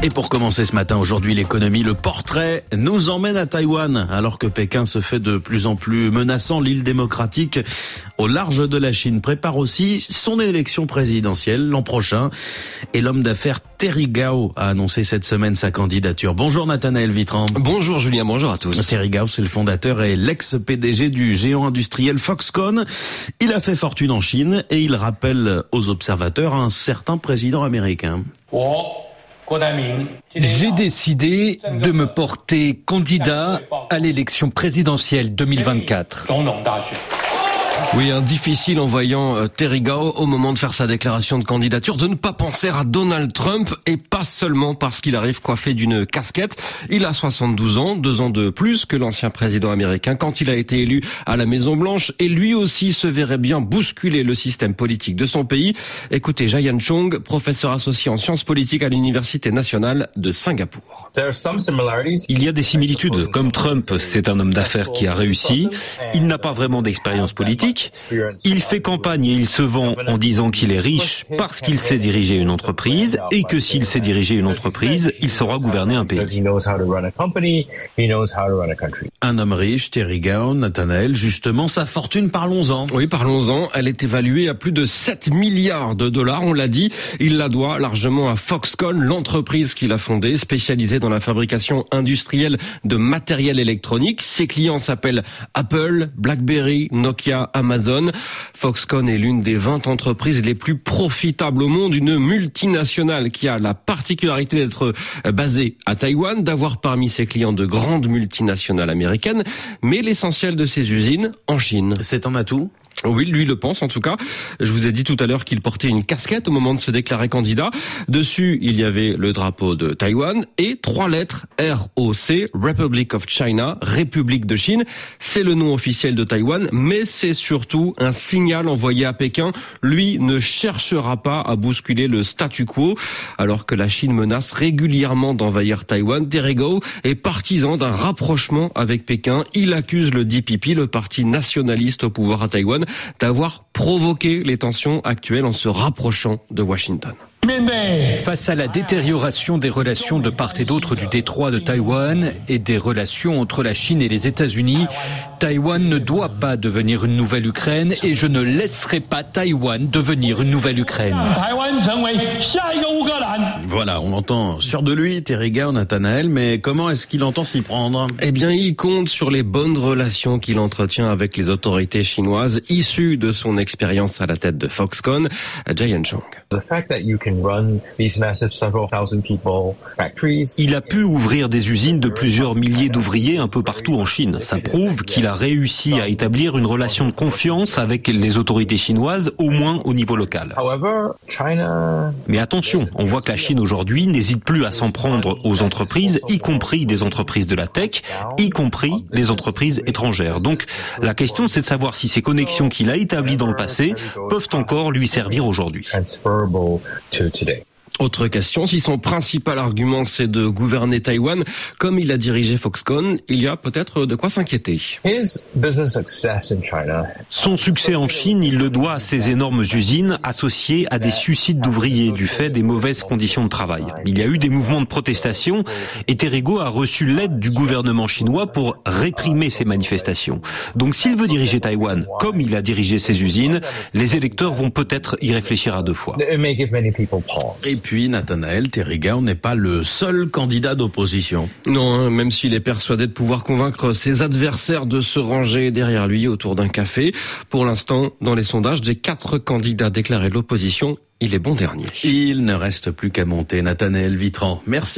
Et pour commencer ce matin, aujourd'hui, l'économie, le portrait nous emmène à Taïwan, alors que Pékin se fait de plus en plus menaçant. L'île démocratique au large de la Chine prépare aussi son élection présidentielle l'an prochain. Et l'homme d'affaires Terry Gao a annoncé cette semaine sa candidature. Bonjour Nathanaël Vitran. Bonjour Julien, bonjour à tous. Terry Gao, c'est le fondateur et l'ex-PDG du géant industriel Foxconn. Il a fait fortune en Chine et il rappelle aux observateurs un certain président américain. J'ai décidé de me porter candidat à l'élection présidentielle 2024. Oui, un difficile en voyant euh, Terry Gao au moment de faire sa déclaration de candidature de ne pas penser à Donald Trump et pas seulement parce qu'il arrive coiffé d'une casquette. Il a 72 ans, deux ans de plus que l'ancien président américain quand il a été élu à la Maison Blanche et lui aussi se verrait bien bousculer le système politique de son pays. Écoutez Jayan Chong, professeur associé en sciences politiques à l'Université nationale de Singapour. Il y a des similitudes. Comme Trump, c'est un homme d'affaires qui a réussi. Il n'a pas vraiment d'expérience politique. Il fait campagne et il se vend en disant qu'il est riche parce qu'il sait diriger une entreprise et que s'il sait diriger une entreprise, il saura gouverner un pays. Un homme riche, Terry Gao, Nathanaël, justement, sa fortune, parlons-en. Oui, parlons-en. Elle est évaluée à plus de 7 milliards de dollars, on l'a dit. Il la doit largement à Foxconn, l'entreprise qu'il a fondée, spécialisée dans la fabrication industrielle de matériel électronique. Ses clients s'appellent Apple, BlackBerry, Nokia, Amazon. Foxconn est l'une des 20 entreprises les plus profitables au monde, une multinationale qui a la particularité d'être basée à Taïwan, d'avoir parmi ses clients de grandes multinationales américaines, mais l'essentiel de ses usines en Chine. C'est un atout oui, lui le pense en tout cas. Je vous ai dit tout à l'heure qu'il portait une casquette au moment de se déclarer candidat. Dessus, il y avait le drapeau de Taïwan et trois lettres ROC, Republic of China, République de Chine. C'est le nom officiel de Taïwan, mais c'est surtout un signal envoyé à Pékin. Lui ne cherchera pas à bousculer le statu quo, alors que la Chine menace régulièrement d'envahir Taïwan. Terego est partisan d'un rapprochement avec Pékin. Il accuse le DPP, le parti nationaliste au pouvoir à Taïwan, d'avoir provoqué les tensions actuelles en se rapprochant de Washington. Face à la détérioration des relations de part et d'autre du détroit de Taïwan et des relations entre la Chine et les États-Unis, Taïwan ne doit pas devenir une nouvelle Ukraine et je ne laisserai pas Taïwan devenir une nouvelle Ukraine. Voilà, on entend sur de lui, Terry Gao, Nathanaël, mais comment est-ce qu'il entend s'y prendre? Eh bien, il compte sur les bonnes relations qu'il entretient avec les autorités chinoises issues de son expérience à la tête de Foxconn, Jian Chong. Il a pu ouvrir des usines de plusieurs milliers d'ouvriers un peu partout en Chine. Ça prouve qu'il a réussi à établir une relation de confiance avec les autorités chinoises, au moins au niveau local. Mais attention, on voit que la Chine aujourd'hui n'hésite plus à s'en prendre aux entreprises, y compris des entreprises de la tech, y compris les entreprises étrangères. Donc la question c'est de savoir si ces connexions qu'il a établies dans le passé peuvent encore lui servir aujourd'hui. today. Autre question, si son principal argument c'est de gouverner Taïwan, comme il a dirigé Foxconn, il y a peut-être de quoi s'inquiéter. Son succès en Chine, il le doit à ses énormes usines associées à des suicides d'ouvriers du fait des mauvaises conditions de travail. Il y a eu des mouvements de protestation et Terrigo a reçu l'aide du gouvernement chinois pour réprimer ces manifestations. Donc s'il veut diriger Taïwan comme il a dirigé ses usines, les électeurs vont peut-être y réfléchir à deux fois. Et puis, Nathanaël Terrigao n'est pas le seul candidat d'opposition. Non, hein, même s'il est persuadé de pouvoir convaincre ses adversaires de se ranger derrière lui autour d'un café. Pour l'instant, dans les sondages, des quatre candidats déclarés de l'opposition, il est bon dernier. Il ne reste plus qu'à monter. Nathanaël Vitran. Merci.